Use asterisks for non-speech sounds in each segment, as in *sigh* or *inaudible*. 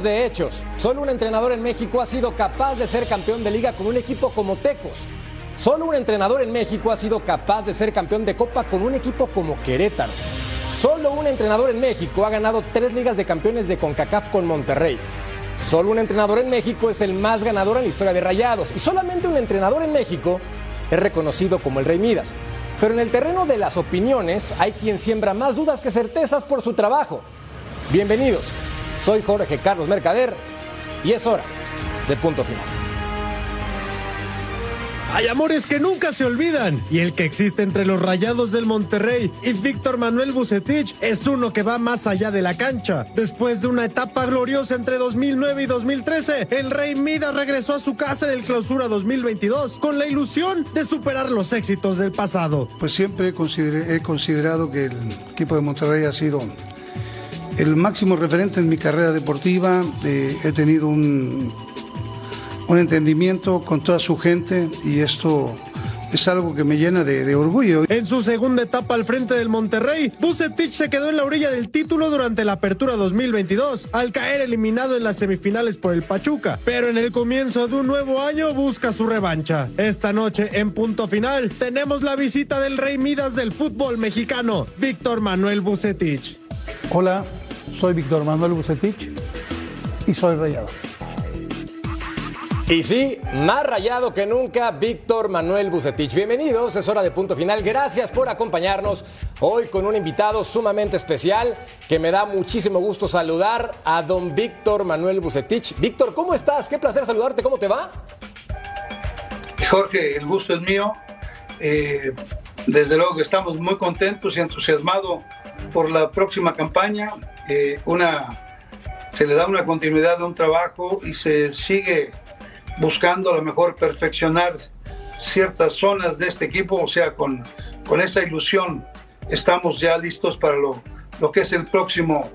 De hechos. Solo un entrenador en México ha sido capaz de ser campeón de liga con un equipo como Tecos. Solo un entrenador en México ha sido capaz de ser campeón de Copa con un equipo como Querétaro. Solo un entrenador en México ha ganado tres ligas de campeones de CONCACAF con Monterrey. Solo un entrenador en México es el más ganador en la historia de Rayados. Y solamente un entrenador en México es reconocido como el Rey Midas. Pero en el terreno de las opiniones hay quien siembra más dudas que certezas por su trabajo. Bienvenidos. Soy Jorge Carlos Mercader y es hora de punto final. Hay amores que nunca se olvidan y el que existe entre los Rayados del Monterrey y Víctor Manuel Bucetich es uno que va más allá de la cancha. Después de una etapa gloriosa entre 2009 y 2013, el Rey Midas regresó a su casa en el Clausura 2022 con la ilusión de superar los éxitos del pasado. Pues siempre he considerado que el equipo de Monterrey ha sido el máximo referente en mi carrera deportiva. Eh, he tenido un, un, entendimiento con toda su gente y esto es algo que me llena de, de, orgullo. En su segunda etapa al frente del Monterrey, Bucetich se quedó en la orilla del título durante la apertura 2022, al caer eliminado en las semifinales por el Pachuca. Pero en el comienzo de un nuevo año busca su revancha. Esta noche, en punto final, tenemos la visita del rey Midas del fútbol mexicano, Víctor Manuel Bucetich. Hola, soy Víctor Manuel Bucetich y soy rayado. Y sí, más rayado que nunca, Víctor Manuel Bucetich. Bienvenidos, es hora de punto final. Gracias por acompañarnos hoy con un invitado sumamente especial que me da muchísimo gusto saludar a don Víctor Manuel Bucetich. Víctor, ¿cómo estás? Qué placer saludarte, ¿cómo te va? Jorge, el gusto es mío. Eh, desde luego que estamos muy contentos y entusiasmados por la próxima campaña. Eh, una, se le da una continuidad de un trabajo y se sigue buscando a lo mejor perfeccionar ciertas zonas de este equipo, o sea, con, con esa ilusión estamos ya listos para lo, lo que es el próximo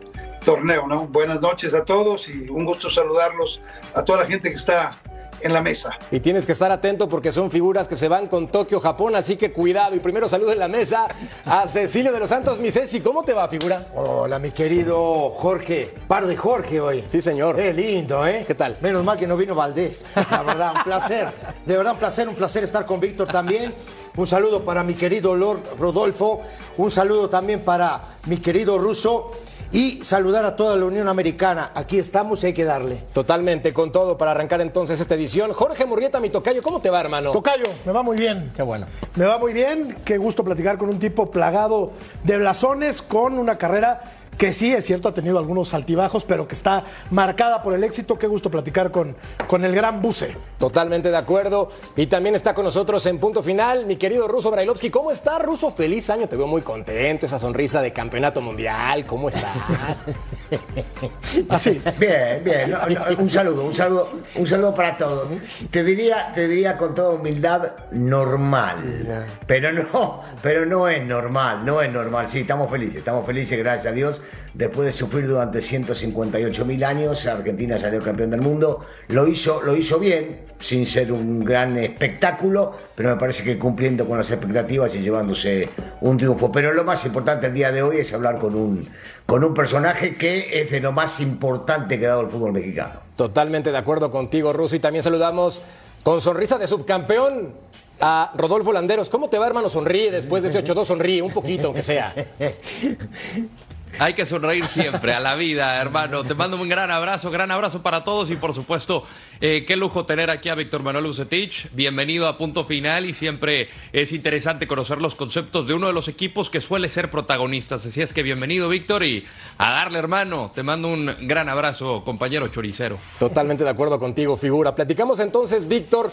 torneo, ¿no? Buenas noches a todos y un gusto saludarlos a toda la gente que está en la mesa. Y tienes que estar atento porque son figuras que se van con Tokio, Japón, así que cuidado. Y primero saludo en la mesa a Cecilio de los Santos Misesi. ¿Cómo te va, figura? Hola, mi querido Jorge. Par de Jorge hoy. Sí, señor. Qué lindo, ¿eh? ¿Qué tal? Menos mal que no vino Valdés. La verdad, un placer. De verdad, un placer, un placer estar con Víctor también. Un saludo para mi querido Lord Rodolfo. Un saludo también para mi querido Russo y saludar a toda la Unión Americana. Aquí estamos y hay que darle. Totalmente, con todo para arrancar entonces esta edición. Jorge Murrieta, mi tocayo, ¿cómo te va, hermano? Tocayo, me va muy bien. Qué bueno. Me va muy bien, qué gusto platicar con un tipo plagado de blasones, con una carrera que sí, es cierto, ha tenido algunos altibajos, pero que está marcada por el éxito. Qué gusto platicar con, con el gran Buce. Totalmente de acuerdo. Y también está con nosotros en punto final mi querido Ruso Brailovsky. ¿Cómo estás, Ruso? Feliz año, te veo muy contento, esa sonrisa de campeonato mundial. ¿Cómo estás? *laughs* Así. Bien, bien. No, no, un saludo, un saludo, un saludo para todos. Te diría, te diría con toda humildad, normal. Pero no, pero no es normal, no es normal. Sí, estamos felices, estamos felices, gracias a Dios. Después de sufrir durante 158 mil años, Argentina salió campeón del mundo. Lo hizo, lo hizo bien, sin ser un gran espectáculo, pero me parece que cumpliendo con las expectativas y llevándose un triunfo. Pero lo más importante el día de hoy es hablar con un, con un personaje que es de lo más importante que ha dado el fútbol mexicano. Totalmente de acuerdo contigo, Ruso. Y también saludamos con sonrisa de subcampeón a Rodolfo Landeros. ¿Cómo te va, hermano? Sonríe después de ese 8-2, sonríe un poquito, aunque sea. *laughs* Hay que sonreír siempre a la vida, hermano. Te mando un gran abrazo, gran abrazo para todos y por supuesto, eh, qué lujo tener aquí a Víctor Manuel Ucetich. Bienvenido a Punto Final y siempre es interesante conocer los conceptos de uno de los equipos que suele ser protagonistas. Así es que bienvenido, Víctor, y a darle, hermano. Te mando un gran abrazo, compañero choricero. Totalmente de acuerdo contigo, figura. Platicamos entonces, Víctor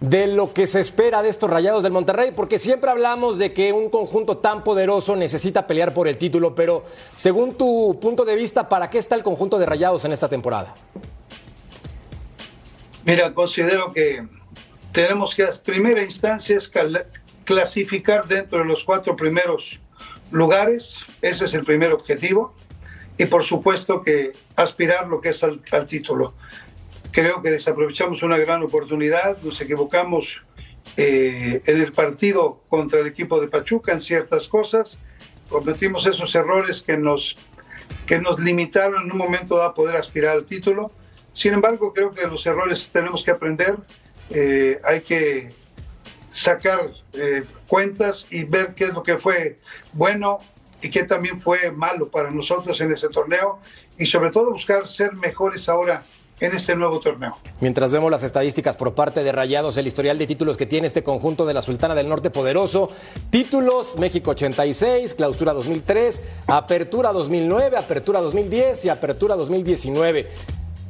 de lo que se espera de estos Rayados del Monterrey, porque siempre hablamos de que un conjunto tan poderoso necesita pelear por el título, pero según tu punto de vista, ¿para qué está el conjunto de Rayados en esta temporada? Mira, considero que tenemos que, en primera instancia, es clasificar dentro de los cuatro primeros lugares, ese es el primer objetivo, y por supuesto que aspirar lo que es al título creo que desaprovechamos una gran oportunidad, nos equivocamos eh, en el partido contra el equipo de Pachuca en ciertas cosas, cometimos esos errores que nos, que nos limitaron en un momento a poder aspirar al título. Sin embargo, creo que los errores tenemos que aprender, eh, hay que sacar eh, cuentas y ver qué es lo que fue bueno y qué también fue malo para nosotros en ese torneo y sobre todo buscar ser mejores ahora en este nuevo torneo. Mientras vemos las estadísticas por parte de Rayados, el historial de títulos que tiene este conjunto de la Sultana del Norte poderoso, títulos México 86, Clausura 2003, Apertura 2009, Apertura 2010 y Apertura 2019.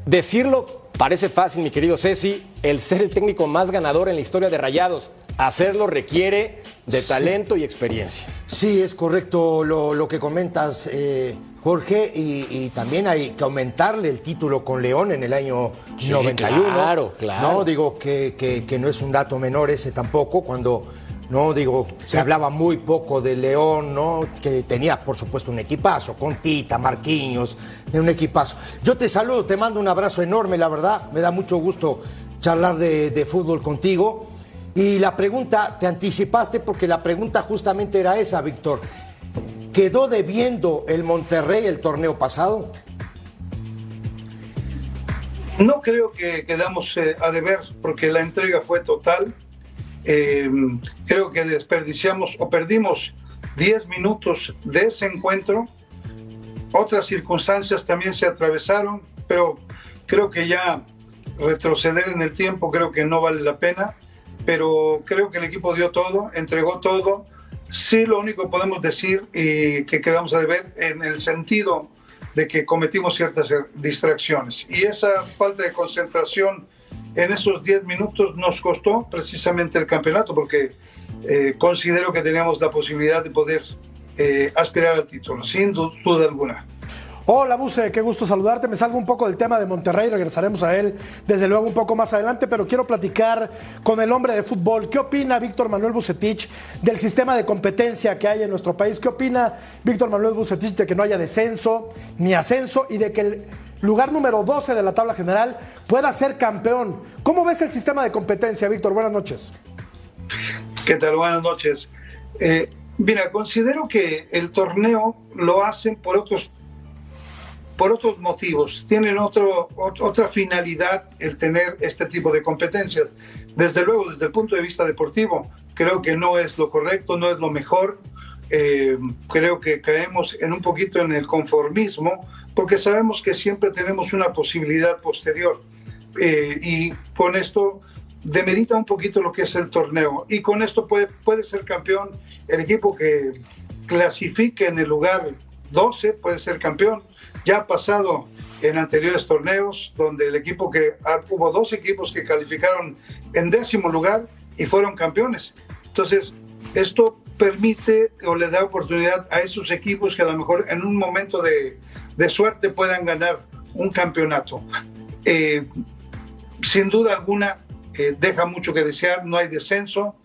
Decirlo parece fácil, mi querido Ceci, el ser el técnico más ganador en la historia de Rayados. Hacerlo requiere de talento y experiencia. Sí, es correcto lo, que comentas. Eh, Jorge, y, también hay que aumentarle el título con León en el año 91. Claro, claro. No digo que, que, no es un dato menor ese tampoco, cuando no digo, se hablaba muy poco de León, ¿no? Que tenía, por supuesto, un equipazo, con Tita, Marquiños, un equipazo. Yo te saludo, te mando un abrazo enorme, la verdad, me da mucho gusto charlar de, de fútbol contigo. Y la pregunta, te anticipaste porque la pregunta justamente era esa, Víctor. ¿Quedó debiendo el Monterrey el torneo pasado? No creo que quedamos eh, a deber porque la entrega fue total. Eh, creo que desperdiciamos o perdimos 10 minutos de ese encuentro. Otras circunstancias también se atravesaron, pero creo que ya retroceder en el tiempo creo que no vale la pena. Pero creo que el equipo dio todo, entregó todo Sí, lo único que podemos decir y que quedamos a deber en el sentido de que cometimos ciertas distracciones. Y esa falta de concentración en esos 10 minutos nos costó precisamente el campeonato, porque eh, considero que teníamos la posibilidad de poder eh, aspirar al título, sin duda alguna. Hola, Buse, qué gusto saludarte. Me salgo un poco del tema de Monterrey, regresaremos a él desde luego un poco más adelante, pero quiero platicar con el hombre de fútbol. ¿Qué opina Víctor Manuel Bucetich del sistema de competencia que hay en nuestro país? ¿Qué opina Víctor Manuel Bucetich de que no haya descenso ni ascenso y de que el lugar número 12 de la tabla general pueda ser campeón? ¿Cómo ves el sistema de competencia, Víctor? Buenas noches. ¿Qué tal? Buenas noches. Eh, mira, considero que el torneo lo hacen por otros por otros motivos, tienen otro, otra finalidad el tener este tipo de competencias. Desde luego, desde el punto de vista deportivo, creo que no es lo correcto, no es lo mejor. Eh, creo que caemos en un poquito en el conformismo, porque sabemos que siempre tenemos una posibilidad posterior. Eh, y con esto demerita un poquito lo que es el torneo. Y con esto puede, puede ser campeón el equipo que clasifique en el lugar 12, puede ser campeón ya ha pasado en anteriores torneos, donde el equipo que ah, hubo dos equipos que calificaron en décimo lugar y fueron campeones. Entonces, esto permite o le da oportunidad a esos equipos que a lo mejor en un momento de, suerte puedan ganar un campeonato. Eh, sin duda alguna, eh, deja mucho que desear, no hay descenso.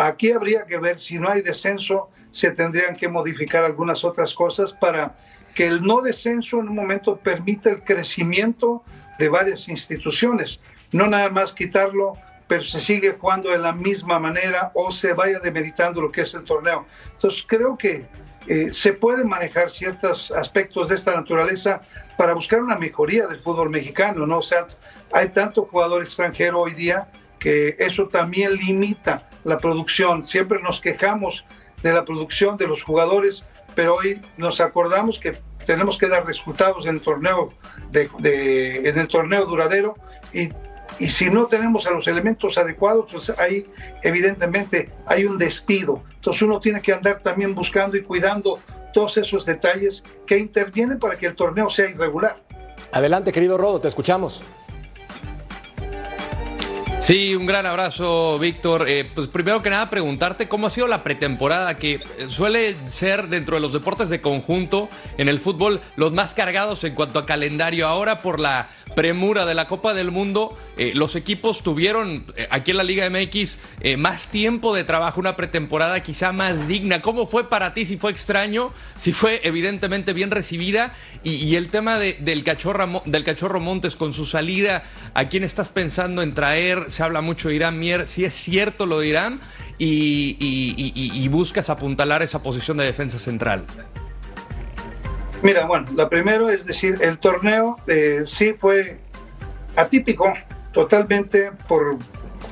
Aquí habría que ver si no hay descenso, se tendrían que modificar algunas otras cosas para que el no descenso en un momento permita el crecimiento de varias instituciones, no nada más quitarlo, pero se sigue jugando de la misma manera o se vaya demeritando lo que es el torneo. Entonces creo que eh, se pueden manejar ciertos aspectos de esta naturaleza para buscar una mejoría del fútbol mexicano, ¿no? O sea, hay tanto jugador extranjero hoy día que eso también limita la producción. Siempre nos quejamos de la producción de los jugadores, pero hoy nos acordamos que tenemos que dar resultados en el torneo, en el torneo duradero y, y si no tenemos a los elementos adecuados, pues ahí evidentemente hay un despido. Entonces uno tiene que andar también buscando y cuidando todos esos detalles que intervienen para que el torneo sea irregular. Adelante, querido Rodo, te escuchamos. Sí, un gran abrazo, Víctor. Eh, pues primero que nada, preguntarte cómo ha sido la pretemporada, que eh, suele ser dentro de los deportes de conjunto en el fútbol los más cargados en cuanto a calendario. Ahora por la premura de la Copa del Mundo, eh, los equipos tuvieron aquí en la Liga MX más tiempo de trabajo, una pretemporada quizá más digna. ¿Cómo fue para ti? Si fue extraño, si fue evidentemente bien recibida y, el tema del, cachorro, del Cachorro Montes con su salida, ¿a quién estás pensando en traer? Se habla mucho de Irán Mier, si es cierto lo de Irán y, buscas apuntalar esa posición de defensa central. Mira, bueno, la primero es decir, el torneo eh, sí fue atípico totalmente por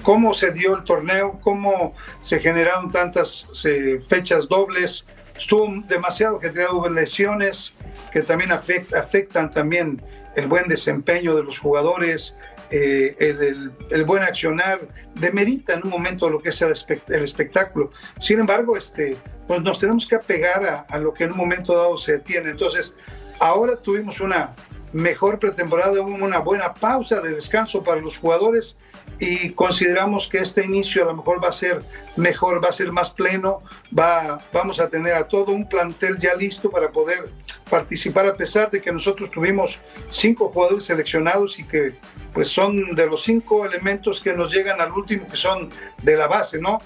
cómo se dio el torneo, cómo se generaron tantas eh, fechas dobles, estuvo demasiado que hubo lesiones que también afectan también el buen desempeño de los jugadores, eh, el, buen accionar demerita en un momento lo que es el, espectáculo. Sin embargo, este, pues nos tenemos que apegar a, a, lo que en un momento dado se tiene. Entonces, ahora tuvimos una mejor pretemporada, una buena pausa de descanso para los jugadores y consideramos que este inicio a lo mejor va a ser mejor, va a ser más pleno, va, vamos a tener a todo un plantel ya listo para poder participar a pesar de que nosotros tuvimos cinco jugadores seleccionados y que pues son de los cinco elementos que nos llegan al último que son de la base, ¿no?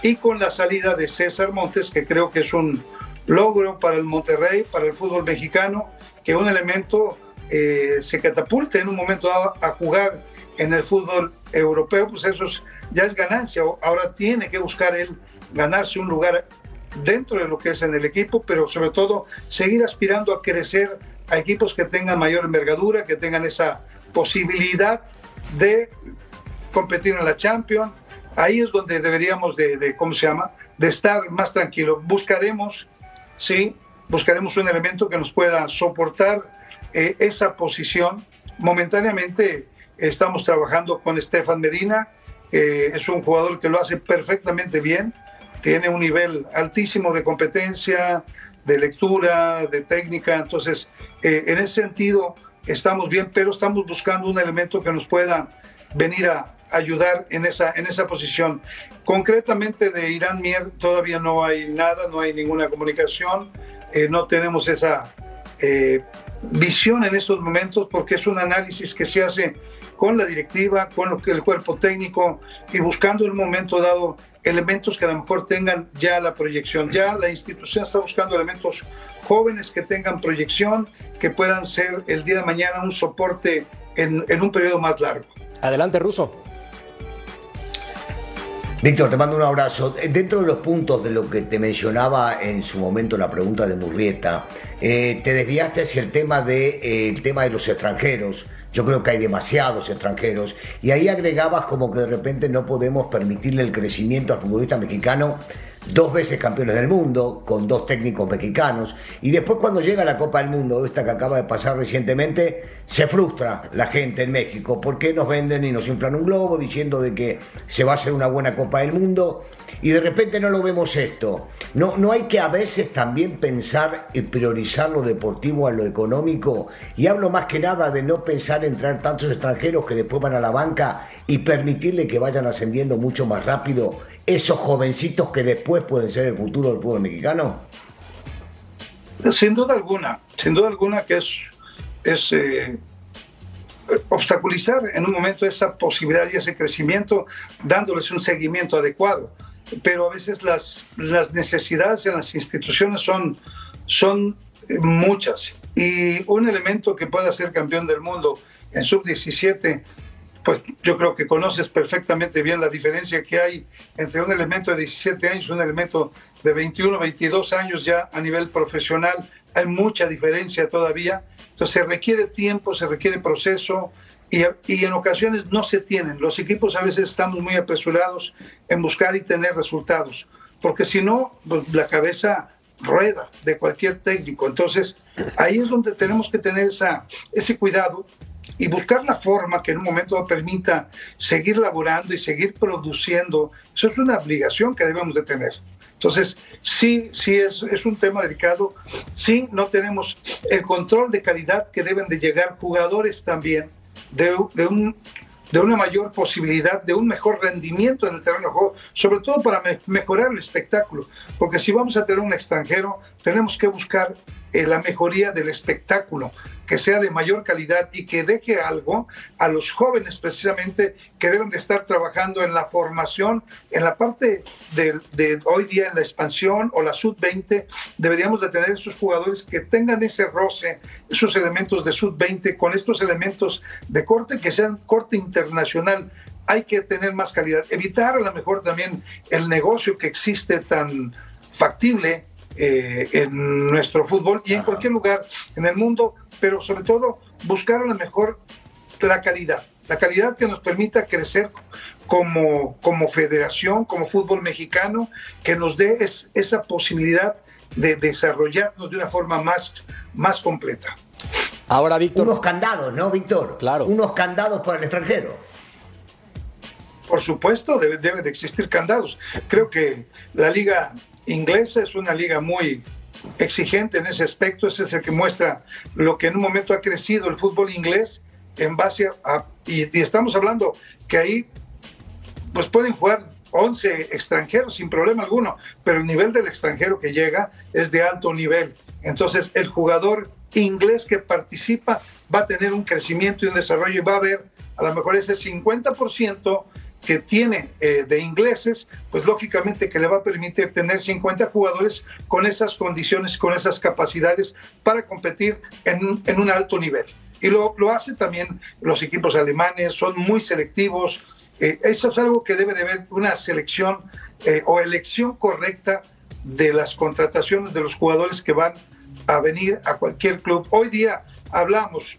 Y con la salida de César Montes, que creo que es un logro para el Monterrey, para el fútbol mexicano, que un elemento eh, se catapulte en un momento dado a jugar en el fútbol europeo, pues eso ya es ganancia. Ahora tiene que buscar él ganarse un lugar dentro de lo que es en el equipo, pero sobre todo seguir aspirando a crecer a equipos que tengan mayor envergadura, que tengan esa posibilidad de competir en la Champions. Ahí es donde deberíamos de, ¿cómo se llama?, de estar más tranquilos. Buscaremos, sí, buscaremos un elemento que nos pueda soportar eh, esa posición. Momentáneamente estamos trabajando con Estefan Medina, es un jugador que lo hace perfectamente bien, tiene un nivel altísimo de competencia, de lectura, de técnica, entonces eh, en ese sentido estamos bien, pero estamos buscando un elemento que nos pueda venir a ayudar en esa, en esa posición. Concretamente de Irán Mier todavía no hay nada, no hay ninguna comunicación, eh, no tenemos esa eh, visión en estos momentos porque es un análisis que se hace con la directiva, con el cuerpo técnico y buscando en un momento dado elementos que a lo mejor tengan ya la proyección. Ya la institución está buscando elementos jóvenes que tengan proyección, que puedan ser el día de mañana un soporte en, un periodo más largo. Adelante, Ruso. Víctor, te mando un abrazo. Dentro de los puntos de lo que te mencionaba en su momento la pregunta de Murrieta, eh, te desviaste hacia el tema de, eh, el tema de los extranjeros. Yo creo que hay demasiados extranjeros. Y ahí agregabas como que de repente no podemos permitirle el crecimiento al futbolista mexicano dos veces campeones del mundo, con dos técnicos mexicanos, y después cuando llega la Copa del Mundo, esta que acaba de pasar recientemente, se frustra la gente en México, porque nos venden y nos inflan un globo diciendo de que se va a hacer una buena Copa del Mundo, y de repente no lo vemos esto. No, no hay que a veces también pensar y priorizar lo deportivo a lo económico, y hablo más que nada de no pensar en traer tantos extranjeros que después van a la banca y permitirle que vayan ascendiendo mucho más rápido esos jovencitos que después pueden ser el futuro del fútbol mexicano? Sin duda alguna, sin duda alguna que es, eh, obstaculizar en un momento esa posibilidad y ese crecimiento dándoles un seguimiento adecuado. Pero a veces las, las necesidades en las instituciones son, son muchas y un elemento que pueda ser campeón del mundo en sub-17 pues yo creo que conoces perfectamente bien la diferencia que hay entre un elemento de 17 años y un elemento de 21, 22 años ya a nivel profesional. Hay mucha diferencia todavía. Entonces se requiere tiempo, se requiere proceso y, y en ocasiones no se tienen. Los equipos a veces estamos muy apresurados en buscar y tener resultados, porque si no, pues la cabeza rueda de cualquier técnico. Entonces, ahí es donde tenemos que tener esa, ese cuidado y buscar la forma que en un momento permita seguir laborando y seguir produciendo. Eso es una obligación que debemos de tener. Entonces, sí, sí es, es un tema delicado. Sí, no tenemos el control de calidad que deben de llegar jugadores también de, un de una mayor posibilidad, de un mejor rendimiento en el terreno de juego, sobre todo para mejorar el espectáculo, porque si vamos a tener un extranjero, tenemos que buscar eh, la mejoría del espectáculo, que sea de mayor calidad y que deje algo a los jóvenes precisamente que deben de estar trabajando en la formación, en la parte de, hoy día en la expansión o la sub-20, deberíamos de tener esos jugadores que tengan ese roce, esos elementos de sub-20 con estos elementos de corte que sean corte internacional. Hay que tener más calidad, evitar a lo mejor también el negocio que existe tan factible eh, en nuestro fútbol y en cualquier lugar en el mundo, pero sobre todo buscar a lo mejor la calidad, la calidad que nos permita crecer como, como federación, como fútbol mexicano, que nos dé esa posibilidad de desarrollarnos de una forma más, más completa. Ahora, Víctor. Unos candados, ¿no, Víctor? Claro. Unos candados para el extranjero. Por supuesto, debe, debe de existir candados. Creo que la liga inglesa es una liga muy exigente en ese aspecto, ese es el que muestra lo que en un momento ha crecido el fútbol inglés en base a, y, estamos hablando que ahí pues pueden jugar 11 extranjeros sin problema alguno, pero el nivel del extranjero que llega es de alto nivel. Entonces el jugador inglés que participa va a tener un crecimiento y un desarrollo y va a haber a lo mejor ese 50% que tiene eh, de ingleses, pues lógicamente que le va a permitir tener 50 jugadores con esas condiciones, con esas capacidades para competir en, en un alto nivel. Y lo, lo hace también los equipos alemanes, son muy selectivos. Eh, eso es algo que debe de haber una selección eh, o elección correcta de las contrataciones de los jugadores que van a venir a cualquier club. Hoy día hablamos,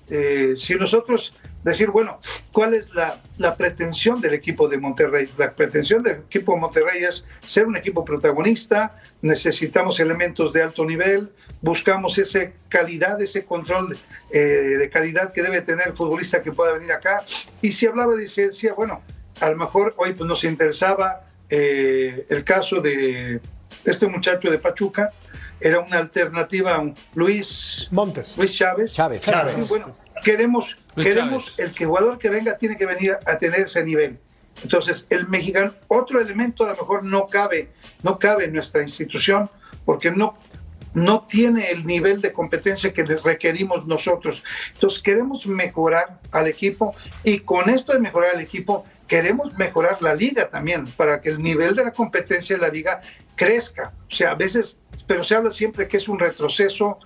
si nosotros decir, bueno, ¿cuál es la, pretensión del equipo de Monterrey? La pretensión del equipo de Monterrey es ser un equipo protagonista, necesitamos elementos de alto nivel, buscamos esa calidad, ese control eh, de calidad que debe tener el futbolista que pueda venir acá. Y si hablaba de licencia, bueno, a lo mejor hoy pues, nos interesaba eh, el caso de este muchacho de Pachuca, era una alternativa a Luis Montes. Luis Chávez. Chávez. Chávez. bueno, queremos, queremos el que jugador que venga tiene que venir a tener ese nivel. Entonces, el mexicano, otro elemento a lo mejor no cabe, no cabe en nuestra institución porque no, no tiene el nivel de competencia que requerimos nosotros. Entonces, queremos mejorar al equipo y con esto de mejorar al equipo, queremos mejorar la liga también para que el nivel de la competencia de la liga crezca. O sea, a veces, pero se habla siempre que es un retroceso.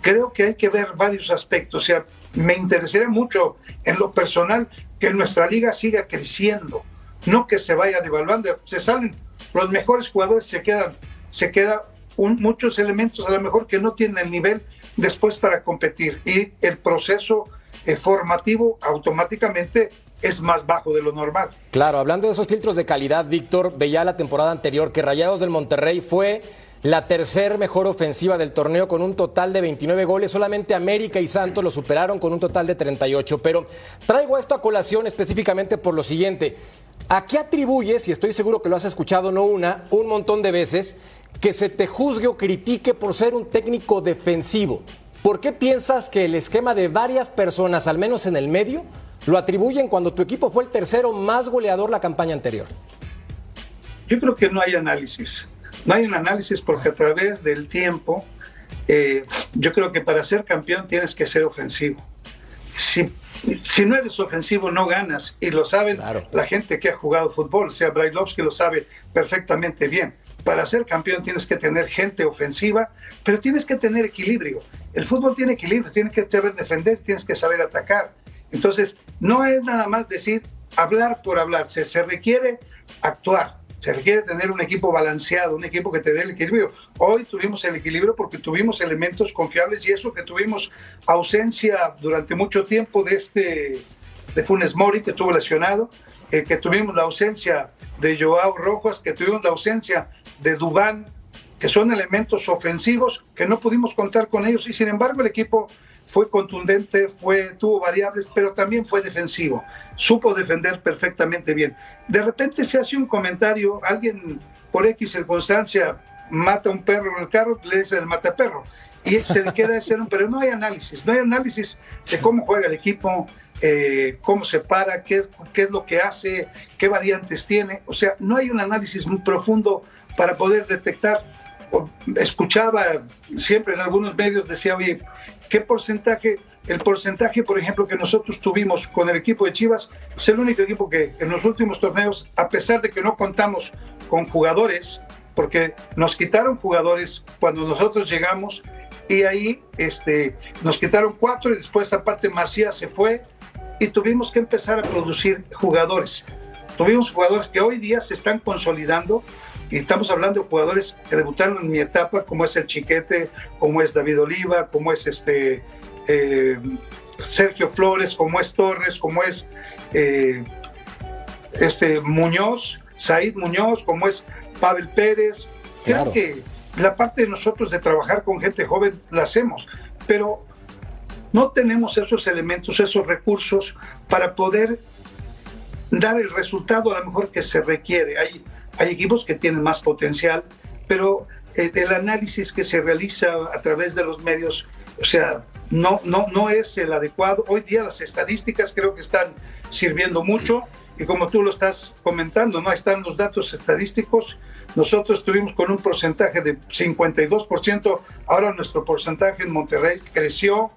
Creo que hay que ver varios aspectos. O sea, me interesaría mucho en lo personal que nuestra liga siga creciendo, no que se vaya devaluando. Se salen los mejores jugadores, se quedan, se quedan muchos elementos a lo mejor que no tienen el nivel después para competir y el proceso eh, formativo automáticamente es más bajo de lo normal. Claro, hablando de esos filtros de calidad, Víctor, veía la temporada anterior que Rayados del Monterrey fue la tercer mejor ofensiva del torneo con un total de 29 goles. Solamente América y Santos lo superaron con un total de 38. Pero traigo esto a colación específicamente por lo siguiente. ¿A qué atribuyes, y estoy seguro que lo has escuchado no una, un montón de veces, que se te juzgue o critique por ser un técnico defensivo? ¿Por qué piensas que el esquema de varias personas, al menos en el medio, lo atribuyen cuando tu equipo fue el tercero más goleador la campaña anterior? Yo creo que no hay análisis. No hay un análisis porque a través del tiempo, eh, yo creo que para ser campeón tienes que ser ofensivo. Si, si no eres ofensivo, no ganas. Y lo saben la gente que ha jugado fútbol. O sea, Brailovsky lo sabe perfectamente bien. Para ser campeón tienes que tener gente ofensiva, pero tienes que tener equilibrio. El fútbol tiene equilibrio, tienes que saber defender, tienes que saber atacar. Entonces, no es nada más decir hablar por hablar, se, se requiere actuar. Se requiere tener un equipo balanceado, un equipo que te dé el equilibrio. Hoy tuvimos el equilibrio porque tuvimos elementos confiables y eso que tuvimos ausencia durante mucho tiempo de este de Funes Mori que estuvo lesionado, eh, que tuvimos la ausencia de Joao Rojas, que tuvimos la ausencia de Dubán, que son elementos ofensivos que no pudimos contar con ellos y sin embargo el equipo fue contundente, fue, tuvo variables, pero también fue defensivo. Supo defender perfectamente bien. De repente se hace un comentario, alguien por X circunstancia mata un perro en el carro, le dice el mata perro. Y se le queda ese, pero no hay análisis, no hay análisis de cómo juega el equipo, eh, cómo se para, qué qué es lo que hace, qué variantes tiene. O sea, no hay un análisis muy profundo para poder detectar. Escuchaba siempre en algunos medios, decía, oye, ¿qué porcentaje? El porcentaje, por ejemplo, que nosotros tuvimos con el equipo de Chivas es el único equipo que en los últimos torneos, a pesar de que no contamos con jugadores, porque nos quitaron jugadores cuando nosotros llegamos y ahí este, nos quitaron cuatro y después aparte Macías se fue y tuvimos que empezar a producir jugadores. Tuvimos jugadores que hoy día se están consolidando y estamos hablando de jugadores que debutaron en mi etapa, como es el Chiquete, como es David Oliva, como es este eh, Sergio Flores, como es Torres, como es eh, este Muñoz, Said Muñoz, como es Pavel Pérez. Creo que la parte de nosotros de trabajar con gente joven la hacemos, pero no tenemos esos elementos, esos recursos para poder dar el resultado a lo mejor que se requiere. Hay, hay equipos que tienen más potencial, pero eh, el análisis que se realiza a través de los medios, o sea, no, no, no es el adecuado. Hoy día las estadísticas creo que están sirviendo mucho y como tú lo estás comentando, ¿no? están los datos estadísticos. Nosotros estuvimos con un porcentaje de 52%, ahora nuestro porcentaje en Monterrey creció.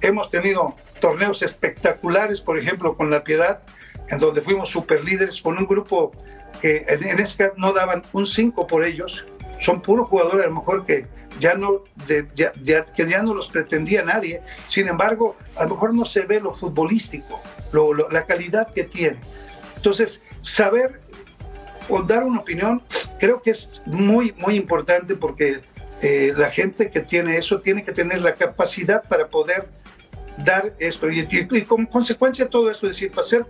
Hemos tenido torneos espectaculares, por ejemplo, con La Piedad, en donde fuimos super líderes con un grupo que en, en ese no daban un 5 por ellos. Son puros jugadores, a lo mejor que ya no, de, ya, que ya no los pretendía nadie. Sin embargo, a lo mejor no se ve lo futbolístico, lo, lo, la calidad que tiene. Entonces, saber o dar una opinión creo que es muy, muy importante porque eh, la gente que tiene eso tiene que tener la capacidad para poder dar esto. Y, y, y como consecuencia de todo esto, es decir, para ser,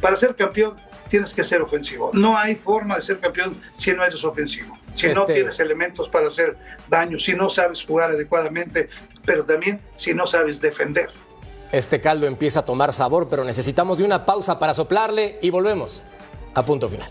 para ser campeón tienes que ser ofensivo. No hay forma de ser campeón si no eres ofensivo, si este... no tienes elementos para hacer daño, si no sabes jugar adecuadamente, pero también si no sabes defender. Este caldo empieza a tomar sabor, pero necesitamos de una pausa para soplarle y volvemos a punto final.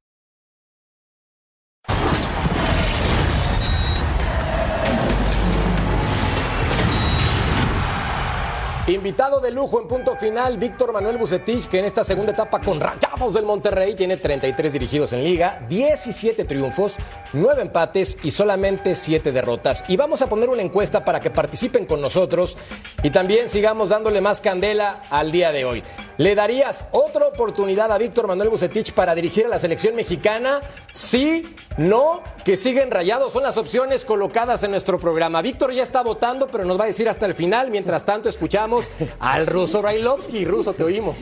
Invitado de lujo en punto final, Víctor Manuel Bucetich, que en esta segunda etapa con Rayados del Monterrey tiene 33 dirigidos en liga, 17 triunfos, 9 empates y solamente 7 derrotas. Y vamos a poner una encuesta para que participen con nosotros y también sigamos dándole más candela al día de hoy. ¿Le darías otra oportunidad a Víctor Manuel Bucetich para dirigir a la selección mexicana? Sí, no, que siguen rayados. Son las opciones colocadas en nuestro programa. Víctor ya está votando, pero nos va a decir hasta el final. Mientras tanto, escuchamos al ruso Railovsky. Ruso, te oímos.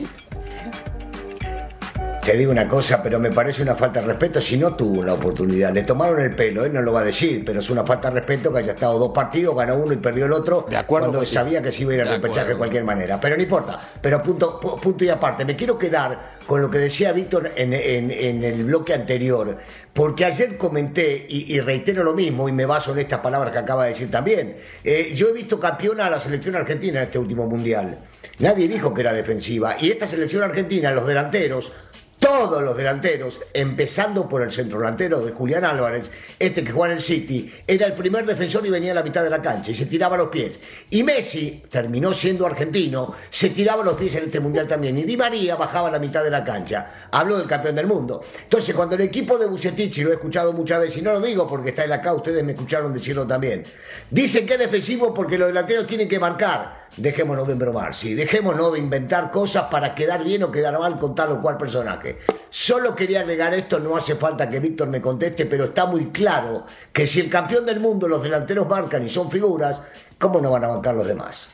Te digo una cosa, pero me parece una falta de respeto si no tuvo una oportunidad. Le tomaron el pelo, él no lo va a decir, pero es una falta de respeto que haya estado dos partidos, ganó uno y perdió el otro, de acuerdo, cuando sabía que se iba a ir al repechaje de cualquier manera. Pero no importa, pero punto, punto y aparte. Me quiero quedar con lo que decía Víctor en, en, en el bloque anterior, porque ayer comenté, y, y, reitero lo mismo, y me baso en estas palabras que acaba de decir también, eh, yo he visto campeona a la selección argentina en este último mundial. Nadie dijo que era defensiva, y esta selección argentina, los delanteros, todos los delanteros, empezando por el centro delantero de Julián Álvarez, este que juega en el City, era el primer defensor y venía a la mitad de la cancha y se tiraba los pies. Y Messi, terminó siendo argentino, se tiraba los pies en este mundial también. Y Di María bajaba a la mitad de la cancha. Habló del campeón del mundo. Entonces, cuando el equipo de Bucetich, lo he escuchado muchas veces, y no lo digo porque está él acá, ustedes me escucharon decirlo también, dicen que es defensivo porque los delanteros tienen que marcar. dejémonos de embromar, sí, dejémonos de inventar cosas para quedar bien o quedar mal con tal o cual personaje. Solo quería agregar esto, no hace falta que Víctor me conteste, pero está muy claro que si el campeón del mundo los delanteros marcan y son figuras, ¿cómo no van a bancar los demás?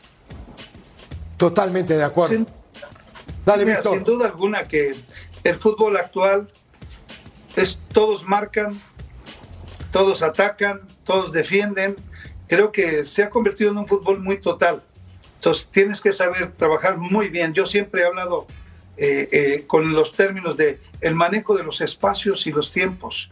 Totalmente de acuerdo. Dale, Mira, Víctor. Sin duda alguna que el fútbol actual es todos marcan, todos atacan, todos defienden. Creo que se ha convertido en un fútbol muy total. Entonces tienes que saber trabajar muy bien. Yo siempre he hablado eh, eh, con los términos de el manejo de los espacios y los tiempos.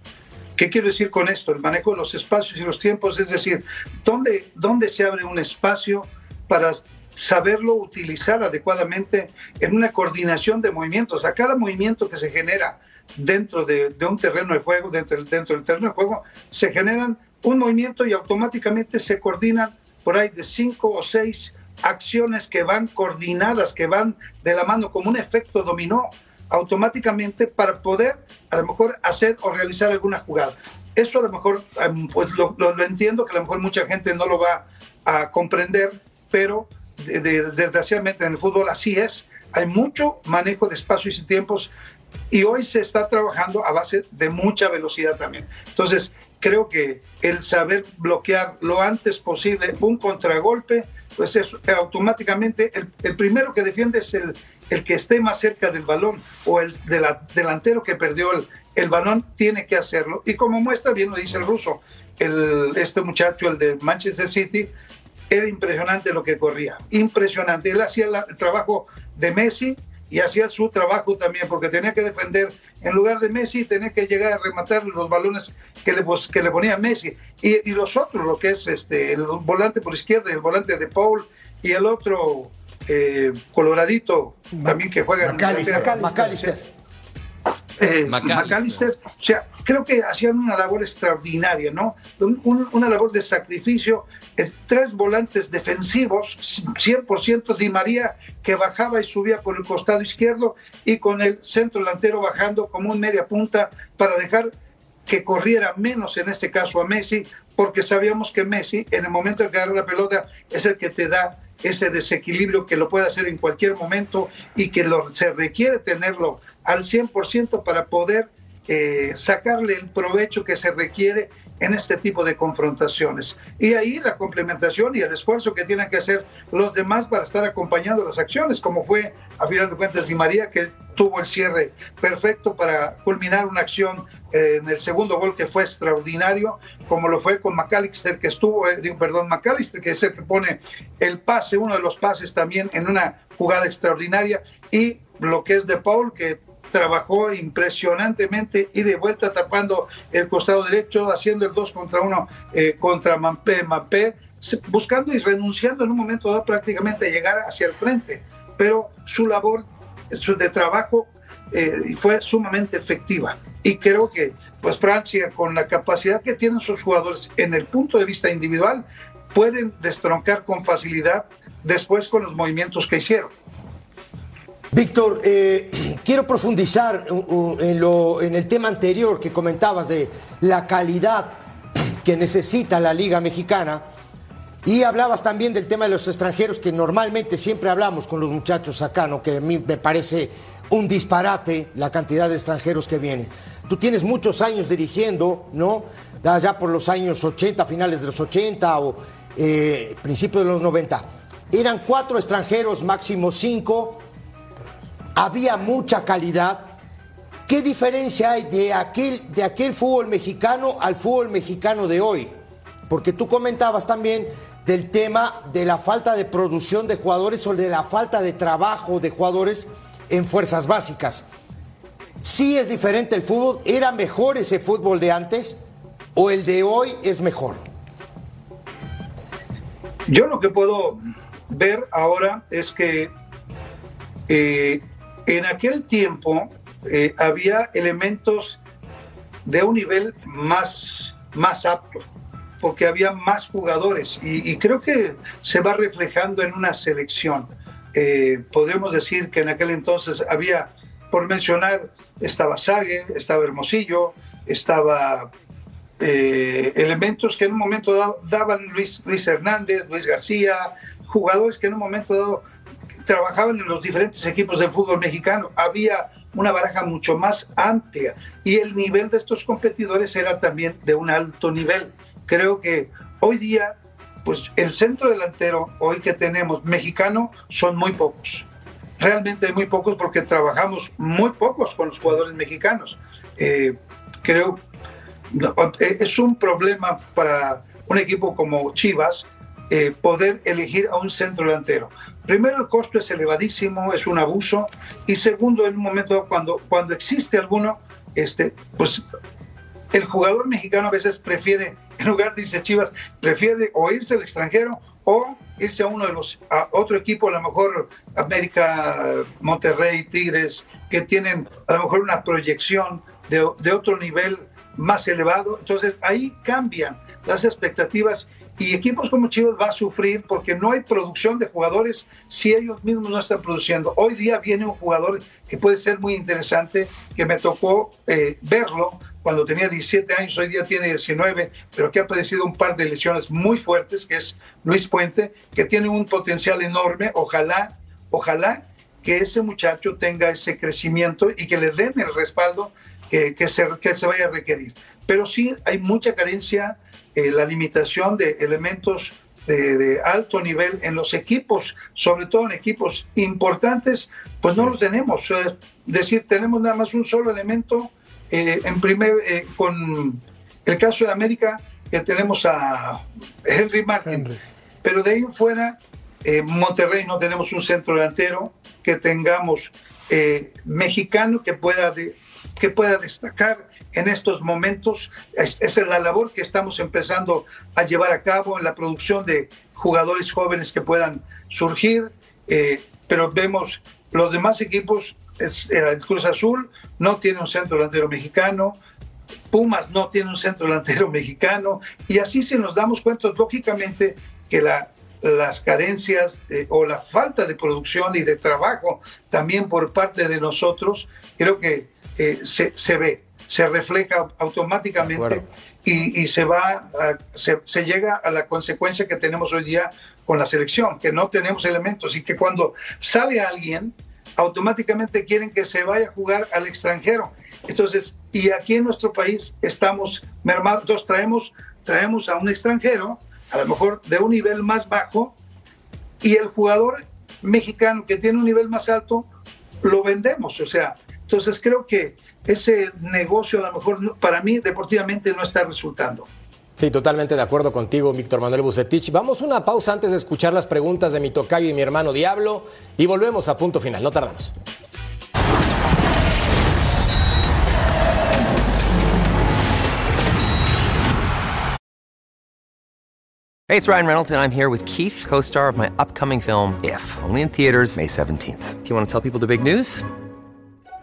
¿Qué quiero decir con esto? El manejo de los espacios y los tiempos, es decir, ¿dónde, dónde se abre un espacio para saberlo utilizar adecuadamente en una coordinación de movimientos? A cada movimiento que se genera dentro de, de un terreno de juego, dentro del, dentro del terreno de juego, se generan un movimiento y automáticamente se coordinan por ahí de cinco o seis acciones que van coordinadas, que van de la mano como un efecto dominó automáticamente para poder a lo mejor hacer o realizar alguna jugada. Eso a lo mejor, em, pues lo, lo- lo entiendo, que a lo mejor mucha gente no lo va a comprender, pero de- de- desgraciadamente en el fútbol así es. Hay mucho manejo de espacios y tiempos y hoy se está trabajando a base de mucha velocidad también. Entonces, creo que el saber bloquear lo antes posible un contragolpe, pues es automáticamente el, el primero que defiende es el, el que esté más cerca del balón o el de la- delantero que perdió el, el balón tiene que hacerlo. Y como muestra, bien lo dice el ruso, el, este muchacho, el de Manchester City, era impresionante lo que corría, impresionante. Él hacía la- el trabajo de Messi y hacía su trabajo también, porque tenía que defender en lugar de Messi, tenía que llegar a rematar los balones que le, pos- que le ponía Messi. Y, y los otros, lo que es este, el volante por izquierda y el volante de Paul y el otro eh, coloradito también que juega en McAllister, Inglaterra. McAllister. Eh, McAllister. McAllister, o sea, creo que hacían una labor extraordinaria, ¿no? Un- un- una labor de sacrificio. Es tres volantes defensivos, 100% Di María, que bajaba y subía por el costado izquierdo, y con el centro delantero bajando como un media punta para dejar que corriera menos en este caso a Messi, porque sabíamos que Messi, en el momento de que agarra la pelota, es el que te da ese desequilibrio que lo puede hacer en cualquier momento y que lo, se requiere tenerlo al 100% para poder eh, sacarle el provecho que se requiere en este tipo de confrontaciones. Y ahí la complementación y el esfuerzo que tienen que hacer los demás para estar acompañando las acciones, como fue a final de cuentas Di María, que tuvo el cierre perfecto para culminar una acción eh, en el segundo gol que fue extraordinario, como lo fue con McAllister, que estuvo, eh, perdón, McAllister, que que pone el pase, uno de los pases también en una jugada extraordinaria, y lo que es de Paul, que trabajó impresionantemente y de vuelta tapando el costado derecho, haciendo el 2 contra 1 contra Mampé, Mampé, buscando y renunciando en un momento dado prácticamente a llegar hacia el frente. Pero su labor de trabajo eh, fue sumamente efectiva. Y creo que pues Francia, con la capacidad que tienen sus jugadores en el punto de vista individual, pueden destroncar con facilidad después con los movimientos que hicieron. Víctor, eh, *clears throat* quiero profundizar en, el tema anterior que comentabas de la calidad *clears throat* que necesita la Liga Mexicana. Y hablabas también del tema de los extranjeros, que normalmente siempre hablamos con los muchachos acá, ¿no? que a mí me parece un disparate la cantidad de extranjeros que vienen. Tú tienes muchos años dirigiendo, ¿no? Ya por los años 80, finales de los 80 o eh, principios de los 90. Eran cuatro extranjeros, máximo cinco había mucha calidad. ¿Qué diferencia hay de aquel, de aquel fútbol mexicano al fútbol mexicano de hoy? Porque tú comentabas también del tema de la falta de producción de jugadores o de la falta de trabajo de jugadores en fuerzas básicas. ¿Sí es diferente el fútbol? ¿Era mejor ese fútbol de antes o el de hoy es mejor? Yo lo que puedo ver ahora es que eh, en aquel tiempo eh, había elementos de un nivel más, más apto, porque había más jugadores y, creo que se va reflejando en una selección. Eh, podríamos decir que en aquel entonces había, por mencionar, estaba Sague, estaba Hermosillo, estaba eh, elementos que en un momento dado daban Luis, Luis Hernández, Luis García, jugadores que en un momento dado trabajaban en los diferentes equipos del fútbol mexicano. Había una baraja mucho más amplia y el nivel de estos competidores era también de un alto nivel. Creo que hoy día, pues el centro delantero hoy que tenemos mexicano son muy pocos. Realmente muy pocos porque trabajamos muy pocos con los jugadores mexicanos. Eh, creo eh, es un problema para un equipo como Chivas eh, poder elegir a un centro delantero. Primero, el costo es elevadísimo, es un abuso. Y segundo, en un momento cuando, cuando existe alguno, este, pues el jugador mexicano a veces prefiere, en lugar dice Chivas, prefiere o irse al extranjero o irse a uno de los, a otro equipo, a lo mejor América, Monterrey, Tigres, que tienen a lo mejor una proyección de, de otro nivel más elevado. Entonces ahí cambian las expectativas y equipos como Chivas va a sufrir porque no hay producción de jugadores si ellos mismos no están produciendo. Hoy día viene un jugador que puede ser muy interesante, que me tocó eh, verlo cuando tenía 17 años, hoy día tiene 19, pero que ha padecido un par de lesiones muy fuertes, que es Luis Puente, que tiene un potencial enorme. Ojalá, ojalá que ese muchacho tenga ese crecimiento y que le den el respaldo que, que, se, que se vaya a requerir. Pero sí hay mucha carencia eh, la limitación de elementos de, alto nivel en los equipos, sobre todo en equipos importantes, pues no los tenemos. Es decir, tenemos nada más un solo elemento. Eh, en primer, eh, con el caso de América, que tenemos a Henry Martin, pero de ahí en fuera, Monterrey no tenemos un centro delantero que tengamos mexicano que pueda, que pueda destacar en estos momentos. Esa es la labor que estamos empezando a llevar a cabo en la producción de jugadores jóvenes que puedan surgir, eh, pero vemos los demás equipos, es, eh, el Cruz Azul no tiene un centro delantero mexicano, Pumas no tiene un centro delantero *laughs* mexicano, y así si nos damos cuenta, lógicamente que la, las carencias eh, o la falta de producción y de trabajo también por parte de nosotros, creo que se, se ve se refleja automáticamente y, se va, se, llega a la consecuencia que tenemos hoy día con la selección, que no tenemos elementos y que cuando sale alguien, automáticamente quieren que se vaya a jugar al extranjero. Entonces, y aquí en nuestro país estamos mermados, traemos, traemos a un extranjero, a lo mejor de un nivel más bajo, y el jugador mexicano que tiene un nivel más alto, lo vendemos. O sea, entonces creo que ese negocio a lo mejor para mí deportivamente no está resultando. Sí, totalmente de acuerdo contigo, Víctor Manuel Bucetich. Vamos una pausa antes de escuchar las preguntas de mi tocayo y mi hermano Diablo y volvemos a punto final. No tardamos. Hey, it's Ryan Reynolds and I'm here with Keith, co-star of my upcoming film If, only in theaters May 17th. Do you want to tell people the big news?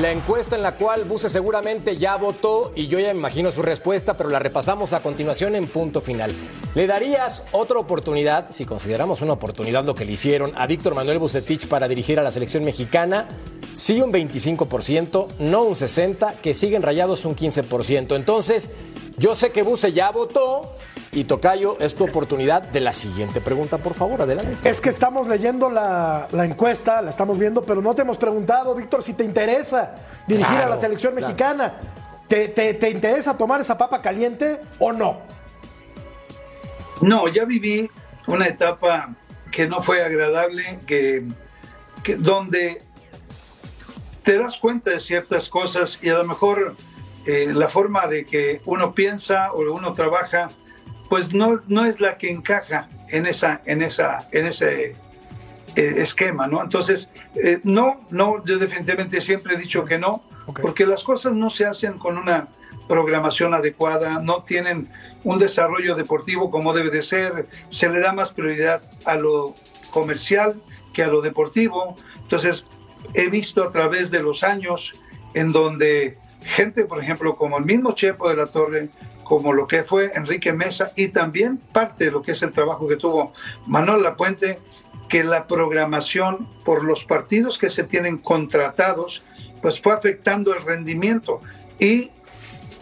La encuesta en la cual Buse seguramente ya votó y yo ya imagino su respuesta, pero la repasamos a continuación en punto final. ¿Le darías otra oportunidad, si consideramos una oportunidad lo que le hicieron a Víctor Manuel Bucetich para dirigir a la selección mexicana? Sí un 25%, no un 60%, que siguen rayados un 15%. Entonces, yo sé que Buse ya votó, y Tocayo, es tu oportunidad de la siguiente pregunta, por favor, adelante. Es que estamos leyendo la, encuesta, la estamos viendo, pero no te hemos preguntado, Víctor, si te interesa dirigir a la selección mexicana. ¿Te, interesa tomar esa papa caliente o no? No, ya viví una etapa que no fue agradable, que, donde te das cuenta de ciertas cosas y a lo mejor eh, la forma de que uno piensa o uno trabaja pues no, no es la que encaja en, esa, en, esa, en ese eh, esquema, ¿no? Entonces, eh, no, no, yo definitivamente siempre he dicho que no, porque las cosas no se hacen con una programación adecuada, no tienen un desarrollo deportivo como debe de ser, se le da más prioridad a lo comercial que a lo deportivo. Entonces, he visto a través de los años en donde gente, por ejemplo, como el mismo Chepo de la Torre, como lo que fue Enrique Mesa y también parte de lo que es el trabajo que tuvo Manuel Lapuente, que la programación por los partidos que se tienen contratados, pues fue afectando el rendimiento y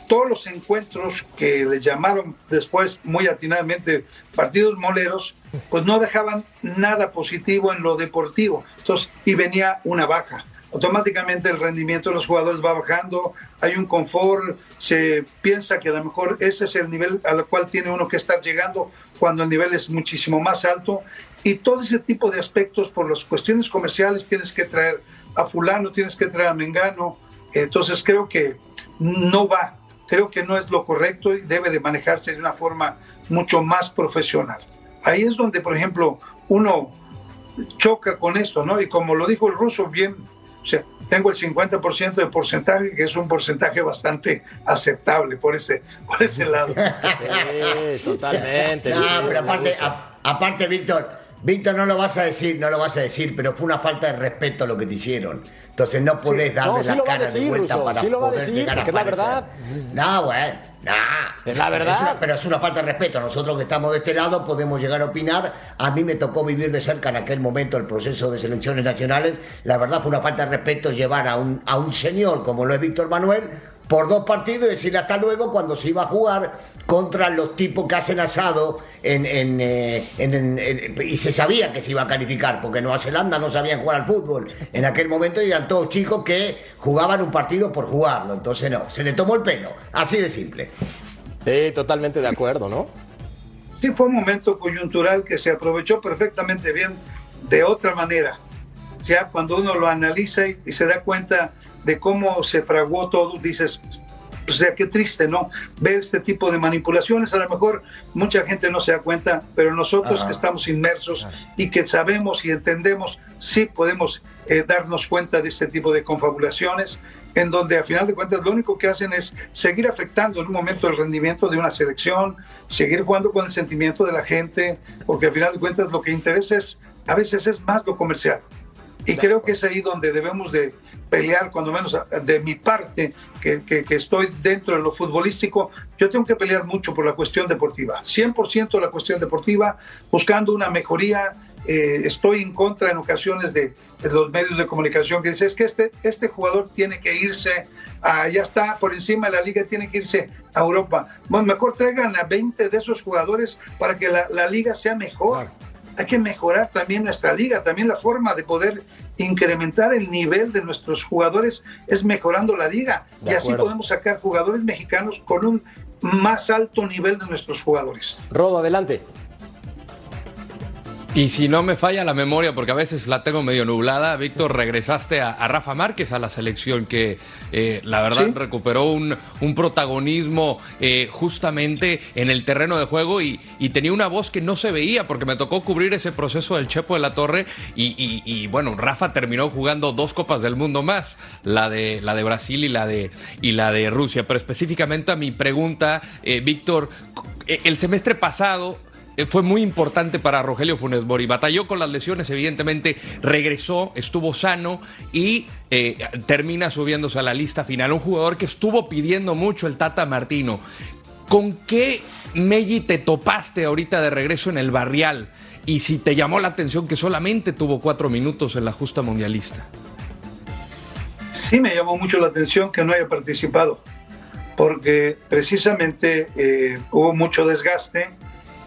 todos los encuentros que le llamaron después muy atinadamente partidos moleros, pues no dejaban nada positivo en lo deportivo. Entonces, y venía una baja. Automáticamente el rendimiento de los jugadores va bajando, hay un confort, se piensa que a lo mejor ese es el nivel al cual tiene uno que estar llegando cuando el nivel es muchísimo más alto. Y todo ese tipo de aspectos, por las cuestiones comerciales, tienes que traer a fulano, tienes que traer a Mengano. Entonces creo que no va creo que no es lo correcto y debe de manejarse de una forma mucho más profesional. Ahí es donde, por ejemplo, uno choca con esto, ¿no? Y como lo dijo el ruso bien, o sea, tengo el 50% de porcentaje, que es un porcentaje bastante aceptable por ese, por ese lado. *laughs* Sí, totalmente. No, pero aparte, aparte, Víctor, Víctor, no lo vas a decir, no lo vas a decir, pero fue una falta de respeto lo que te hicieron. Entonces no podés darle no, sí la lo cara va a decir, de vuelta Russo, para sí lo va a poder decir, llegar porque es la verdad. No, güey, no. Es la verdad. Es una- pero es una falta de respeto. Nosotros que estamos de este lado podemos llegar a opinar. A mí me tocó vivir de cerca en aquel momento el proceso de selecciones nacionales. La verdad fue una falta de respeto llevar a un, a un señor como lo es Víctor Manuel por dos partidos y decirle hasta luego cuando se iba a jugar contra los tipos que hacen asado en, en, eh, en- en- en- y se sabía que se iba a calificar porque Nueva Zelanda no sabían jugar al fútbol en aquel momento eran todos chicos que jugaban un partido por jugarlo entonces no, se le tomó el pelo así de simple Sí, totalmente de acuerdo, ¿no? Sí, fue un momento coyuntural que se aprovechó perfectamente bien de otra manera. Ya cuando uno lo analiza y, y se da cuenta de cómo se fraguó todo, dices, o sea, qué triste, ¿no? Ver este tipo de manipulaciones. A lo mejor mucha gente no se da cuenta, pero nosotros que estamos inmersos y que sabemos y entendemos, sí podemos eh, darnos cuenta de este tipo de confabulaciones, en donde a final de cuentas lo único que hacen es seguir afectando en un momento el rendimiento de una selección, seguir jugando con el sentimiento de la gente, porque a final de cuentas lo que interesa es, a veces es más lo comercial. Y creo que es ahí donde debemos de pelear, cuando menos de mi parte, que, que- que estoy dentro de lo futbolístico, yo tengo que pelear mucho por la cuestión deportiva, 100% la cuestión deportiva, buscando una mejoría. eh, estoy en contra en ocasiones de, de los medios de comunicación que dicen es que este, este jugador tiene que irse, a, ya está por encima de la liga, tiene que irse a Europa. Bueno, mejor traigan a 20 de esos jugadores para que la, la liga sea mejor hay que mejorar también nuestra liga, también la forma de poder incrementar el nivel de nuestros jugadores es mejorando la liga De y así podemos sacar jugadores mexicanos con un más alto nivel de nuestros jugadores. Rodo, adelante. Y si no me falla la memoria, porque a veces la tengo medio nublada, Víctor, regresaste a, a Rafa Márquez a la selección, que eh, la verdad Sí. recuperó un, un protagonismo eh, justamente en el terreno de juego y, y tenía una voz que no se veía, porque me tocó cubrir ese proceso del Chepo de la Torre. Y, y- y, bueno, Rafa terminó jugando dos Copas del Mundo más, la de, la de Brasil y la de, y la de Rusia. Pero específicamente a mi pregunta, eh, Víctor, eh, el semestre pasado fue muy importante para Rogelio Funes Mori. Batalló con las lesiones, evidentemente, regresó, estuvo sano y eh, termina subiéndose a la lista final. Un jugador que estuvo pidiendo mucho el Tata Martino. ¿Con qué Meji te topaste ahorita de regreso en el barrial? Y si te llamó la atención que solamente tuvo cuatro minutos en la justa mundialista. Sí me llamó mucho la atención que no haya participado, porque precisamente eh, hubo mucho desgaste,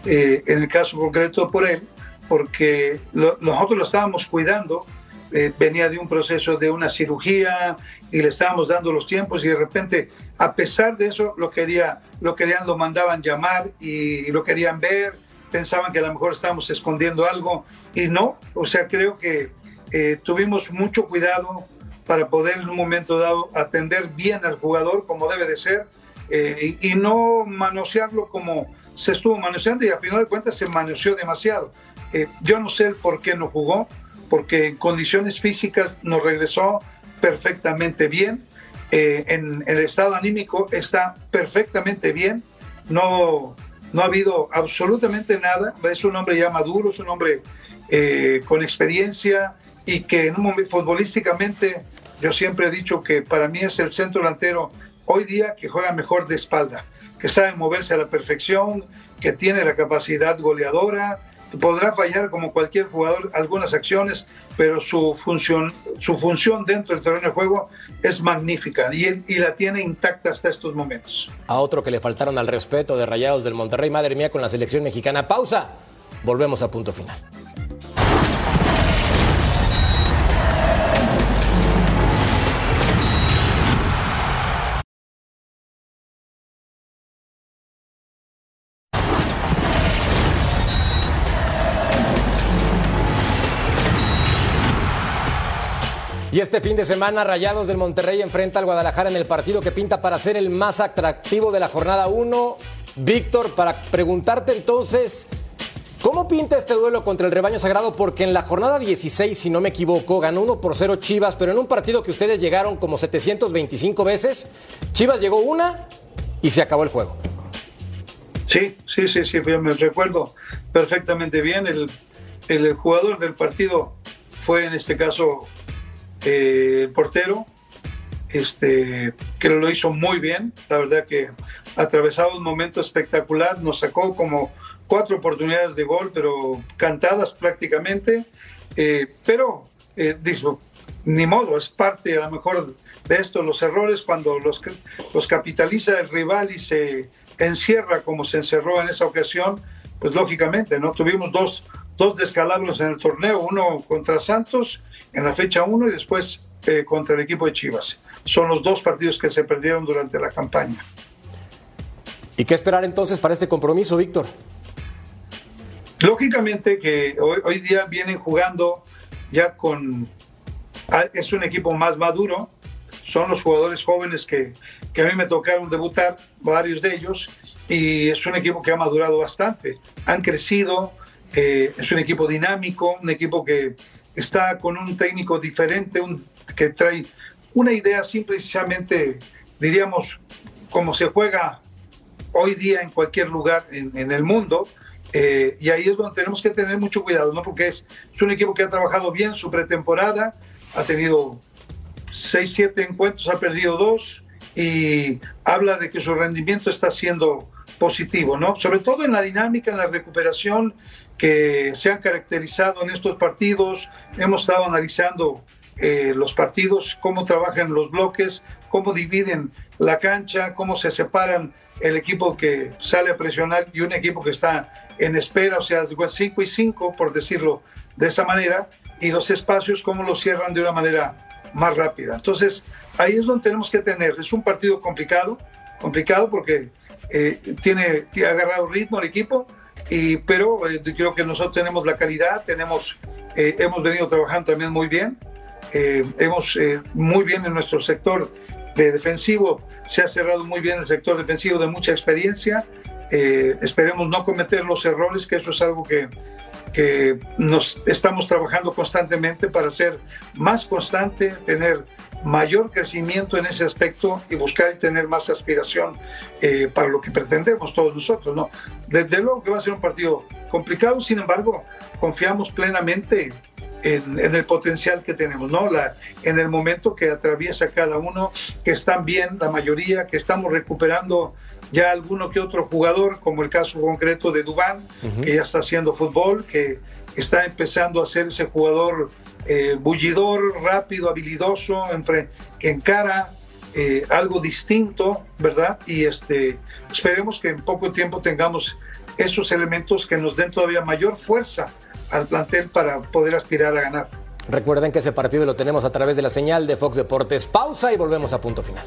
eh, en el caso concreto por él, porque lo- nosotros lo estábamos cuidando, eh, venía de un proceso de una cirugía y le estábamos dando los tiempos y de repente, a pesar de eso, lo, quería, lo querían, lo mandaban llamar y, lo querían ver, pensaban que a lo mejor estábamos escondiendo algo y no, o sea, creo que eh, tuvimos mucho cuidado para poder en un momento dado atender bien al jugador como debe de ser eh, y, y no manosearlo como se estuvo manoseando y al final de cuentas se manoseó demasiado. Eh, yo no sé el por qué no jugó, porque en condiciones físicas nos regresó perfectamente bien. Eh, en, el estado anímico está perfectamente bien, no, no ha habido absolutamente nada, es un hombre ya maduro, es un hombre eh, con experiencia y que en un momento futbolísticamente yo siempre he dicho que para mí es el centro delantero hoy día que juega mejor de espalda, que sabe moverse a la perfección, que tiene la capacidad goleadora, podrá fallar como cualquier jugador algunas acciones, pero su función, su función dentro del terreno de juego es magnífica y, y la tiene intacta hasta estos momentos. A otro que le faltaron al respeto de Rayados del Monterrey, madre mía, con la selección mexicana. Pausa. Volvemos a punto final. Este fin de semana, Rayados del Monterrey enfrenta al Guadalajara en el partido que pinta para ser el más atractivo de la jornada 1. Víctor, para preguntarte entonces, ¿cómo pinta este duelo contra el rebaño sagrado? Porque en la jornada 16, si no me equivoco, ganó 1 por 0 Chivas, pero en un partido que ustedes llegaron como 725 veces, Chivas llegó una y se acabó el juego. Sí, sí, sí, sí, me recuerdo perfectamente bien. El, el jugador del partido fue en este caso eh, el portero, este, que lo hizo muy bien. La verdad que atravesaba un momento espectacular, nos sacó como cuatro oportunidades de gol, pero cantadas prácticamente. Eh, pero, eh, ni modo, es parte a lo mejor de esto, los errores cuando los, los capitaliza el rival y se encierra como se encerró en esa ocasión, pues lógicamente, ¿no? Tuvimos dos, dos descalabros en el torneo, uno contra Santos en la fecha 1 y después eh, contra el equipo de Chivas. Son los dos partidos que se perdieron durante la campaña. ¿Y qué esperar entonces para este compromiso, Víctor? Lógicamente que hoy, día vienen jugando ya con... Ah, es un equipo más maduro, son los jugadores jóvenes que, que a mí me tocaron debutar, varios de ellos, y es un equipo que ha madurado bastante. Han crecido, eh, es un equipo dinámico, un equipo que está con un técnico diferente, un, que trae una idea simplemente, diríamos, como se juega hoy día en cualquier lugar en, el mundo. Eh, y ahí es donde tenemos que tener mucho cuidado, ¿no? Porque es, es un equipo que ha trabajado bien su pretemporada, ha tenido 6, 7 encuentros, ha perdido dos y habla de que su rendimiento está siendo positivo, ¿no? Sobre todo en la dinámica, en la recuperación que se han caracterizado en estos partidos. Hemos estado analizando eh, los partidos, cómo trabajan los bloques, cómo dividen la cancha, cómo se separan el equipo que sale a presionar y un equipo que está en espera, o sea, 5 y 5, por decirlo de esa manera, y los espacios, cómo los cierran de una manera más rápida. Entonces, ahí es donde tenemos que tener. Es un partido complicado, complicado porque eh, tiene, tiene agarrado ritmo el equipo, y, pero eh, creo que nosotros tenemos la calidad, tenemos, eh, hemos venido trabajando también muy bien, eh, hemos muy bien en nuestro sector de defensivo, se ha cerrado muy bien el sector defensivo de mucha experiencia, esperemos no cometer los errores, que eso es algo que, que nos estamos trabajando constantemente para ser más constante, tener mayor crecimiento en ese aspecto y buscar y tener más aspiración eh, para lo que pretendemos todos nosotros. ¿no? Desde luego que va a ser un partido complicado, sin embargo, confiamos plenamente en, el potencial que tenemos, ¿no? La, en el momento que atraviesa cada uno, que están bien la mayoría, que estamos recuperando ya alguno que otro jugador, como el caso concreto de Dubán, que ya está haciendo fútbol, que está empezando a ser ese jugador eh, bullidor, rápido, habilidoso, que encara eh, algo distinto, ¿verdad? Y este, esperemos que en poco tiempo tengamos esos elementos que nos den todavía mayor fuerza al plantel para poder aspirar a ganar. Recuerden que ese partido lo tenemos a través de la señal de Fox Deportes. Pausa y volvemos a punto final.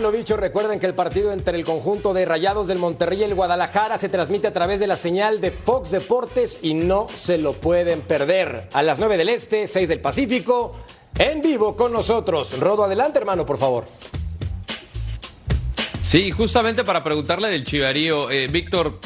Lo dicho, recuerden que el partido entre el conjunto de Rayados del Monterrey y el Guadalajara se transmite a través de la señal de Fox Deportes y no se lo pueden perder. A las 9 del Este, 6 del Pacífico, en vivo con nosotros. Rodo, adelante, hermano, por favor. Sí, justamente para preguntarle del Chivarío, eh, Víctor,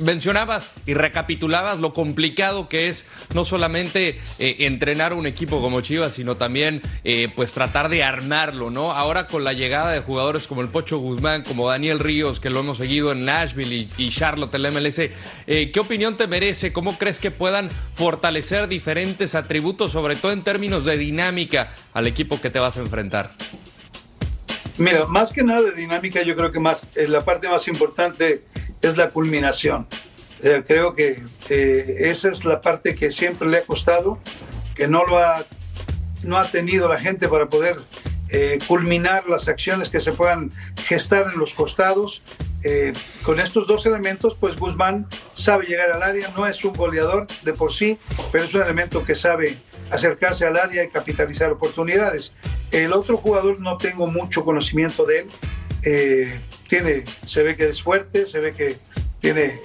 mencionabas y recapitulabas lo complicado que es no solamente eh, entrenar un equipo como Chivas, sino también eh, pues tratar de armarlo, ¿no? Ahora con la llegada de jugadores como el Pocho Guzmán, como Daniel Ríos, que lo hemos seguido en Nashville y, Charlotte, el MLS, eh, ¿qué opinión te merece? ¿Cómo crees que puedan fortalecer diferentes atributos, sobre todo en términos de dinámica, al equipo que te vas a enfrentar? Mira, más que nada de dinámica, yo creo que más eh, la parte más importante es la culminación. Creo que esa es la parte que siempre le ha costado, que no lo ha, no ha tenido la gente para poder eh, culminar las acciones que se puedan gestar en los costados. Eh, con estos dos elementos, pues Guzmán sabe llegar al área, no es un goleador de por sí, pero es un elemento que sabe acercarse al área y capitalizar oportunidades. El otro jugador no tengo mucho conocimiento de él. Eh, tiene, se ve que es fuerte, se ve que tiene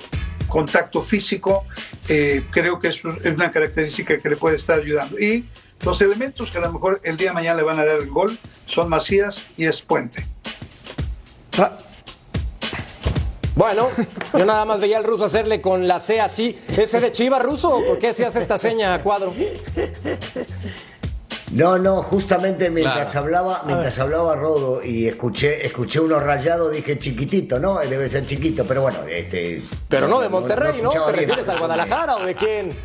contacto físico. Eh, creo que es un- es una característica que le puede estar ayudando. Y los elementos que a lo mejor el día de mañana le van a dar el gol son Macías y es Puente. Bueno, yo nada más veía al ruso hacerle con la C así. ¿Ese de Chiva ruso o por qué se hace esta seña a cuadro? No, no, justamente mientras Claro. hablaba, mientras hablaba Rodo y escuché, escuché unos rayados, dije chiquitito, ¿no? Debe ser chiquito, pero bueno, este. Pero no de Monterrey, ¿no? ¿Te bien. refieres al Guadalajara o de quién?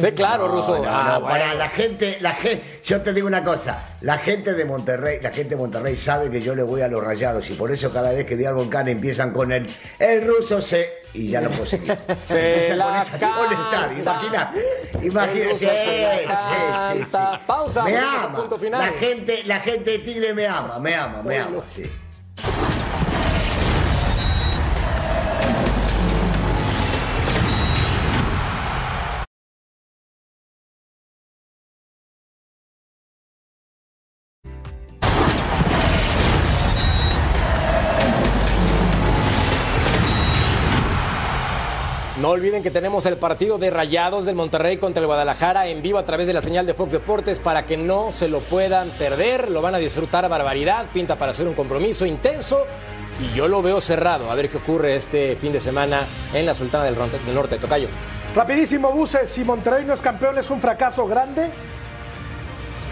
Sí, claro, No, ruso. no, no, Ah, para la gente, la gente, yo te digo una cosa, la gente de Monterrey, la gente de Monterrey sabe que yo le voy a los rayados y por eso cada vez que Díaz Volcán empiezan con el, el ruso se y ya puedo seguir. *laughs* Se la *laughs* canta. imagina, ruso sí, sí, sí. Pausa, me ama, punto final. la gente, la gente de Tigre me ama, me ama, me ama, sí. No olviden que tenemos el partido de Rayados del Monterrey contra el Guadalajara en vivo a través de la señal de Fox Deportes para que no se lo puedan perder. Lo van a disfrutar a barbaridad. Pinta para hacer un compromiso intenso. Y yo lo veo cerrado. A ver qué ocurre este fin de semana en la Sultana del, Ron- del Norte. Tocayo. Rapidísimo, Buses, si Monterrey no es campeón, ¿es un fracaso grande?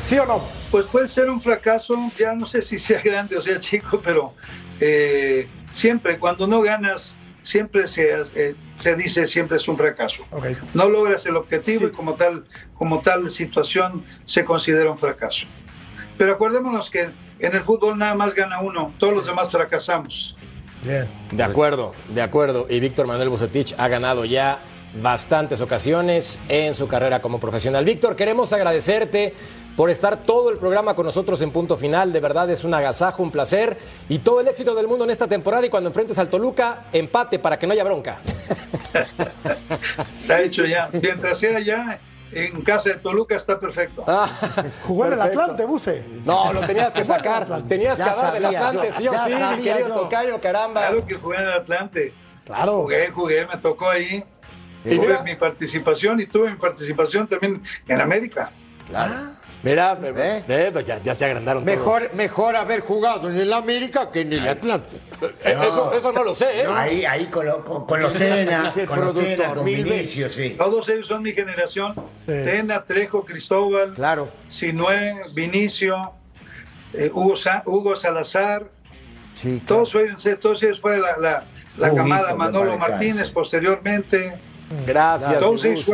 ¿Sí o no? Pues puede ser un fracaso, ya no sé si sea grande o sea chico, pero eh, siempre, cuando no ganas, siempre se, eh, se dice siempre es un fracaso. No logras el objetivo y como tal, como tal situación se considera un fracaso. Pero acordémonos que en el fútbol nada más gana uno, todos los demás fracasamos. Bien. De acuerdo, de acuerdo. Y Víctor Manuel Bucetich ha ganado ya bastantes ocasiones en su carrera como profesional. Víctor, queremos agradecerte por estar todo el programa con nosotros en punto final. De verdad es un agasajo, un placer y todo el éxito del mundo en esta temporada. Y cuando enfrentes al Toluca, empate para que no haya bronca. Está hecho ya. Mientras sea ya en casa de Toluca está perfecto. Jugó en el. Atlante, Buse. No, lo tenías que sacar. Tenías que Ya hablar del Atlante, yo, sí o sí, mi sabía querido yo. Tocayo, caramba. Claro que jugué en el Atlante. Claro. Jugué, jugué, me tocó ahí. Y Tuve mira- mi participación y tuve mi participación también en América. Mira, eh, pues ya, ya se agrandaron todos. Mejor, mejor haber jugado en el América que en el Atlante. Eh, eso, eso no lo sé, ¿eh? Ahí, ahí con, lo- con- con los Tena, Dice el con los Tena, productor, con mil Vinicio, sí. Todos ellos son mi generación. Tena, Trejo, Cristóbal, Claro. Sinué, Vinicio, eh, Hugo, Sa- Hugo Salazar. Sí, Todos ellos, todos ellos fueron la, la, la camada Manolo. Martínez posteriormente. Gracias. Todos ellos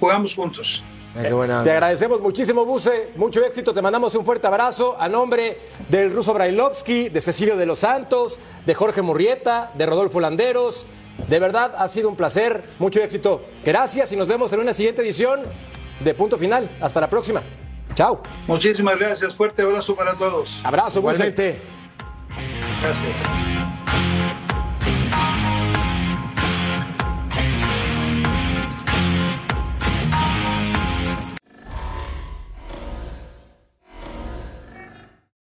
jugamos juntos. Qué buena Te agradecemos muchísimo, Buse. Mucho éxito. Te mandamos un fuerte abrazo a nombre del ruso Brailovsky, de Cecilio de los Santos, de Jorge Murrieta, de Rodolfo Landeros. De verdad, ha sido un placer. Mucho éxito. Gracias y nos vemos en una siguiente edición de Punto Final. Hasta la próxima. Chao. Muchísimas gracias. Fuerte abrazo para todos. Abrazo, Buse. Igualmente. Gracias.